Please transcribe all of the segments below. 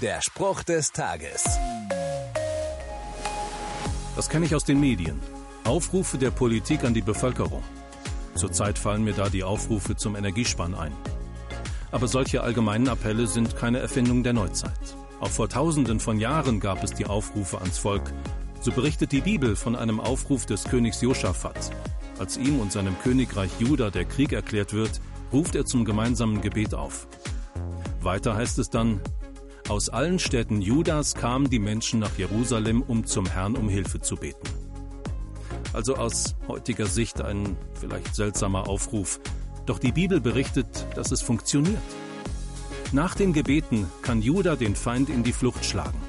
Der Spruch des Tages. Das kenne ich aus den Medien. Aufrufe der Politik an die Bevölkerung. Zurzeit fallen mir da die Aufrufe zum Energiesparen ein. Aber solche allgemeinen Appelle sind keine Erfindung der Neuzeit. Auch vor Tausenden von Jahren gab es die Aufrufe ans Volk. So berichtet die Bibel von einem Aufruf des Königs Josaphat. Als ihm und seinem Königreich Juda der Krieg erklärt wird, ruft er zum gemeinsamen Gebet auf. Weiter heißt es dann, aus allen Städten Judas kamen die Menschen nach Jerusalem, um zum Herrn um Hilfe zu beten. Also aus heutiger Sicht ein vielleicht seltsamer Aufruf. Doch die Bibel berichtet, dass es funktioniert. Nach den Gebeten kann Juda den Feind in die Flucht schlagen.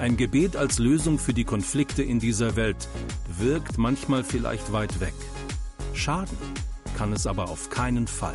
Ein Gebet als Lösung für die Konflikte in dieser Welt wirkt manchmal vielleicht weit weg. Schaden kann es aber auf keinen Fall.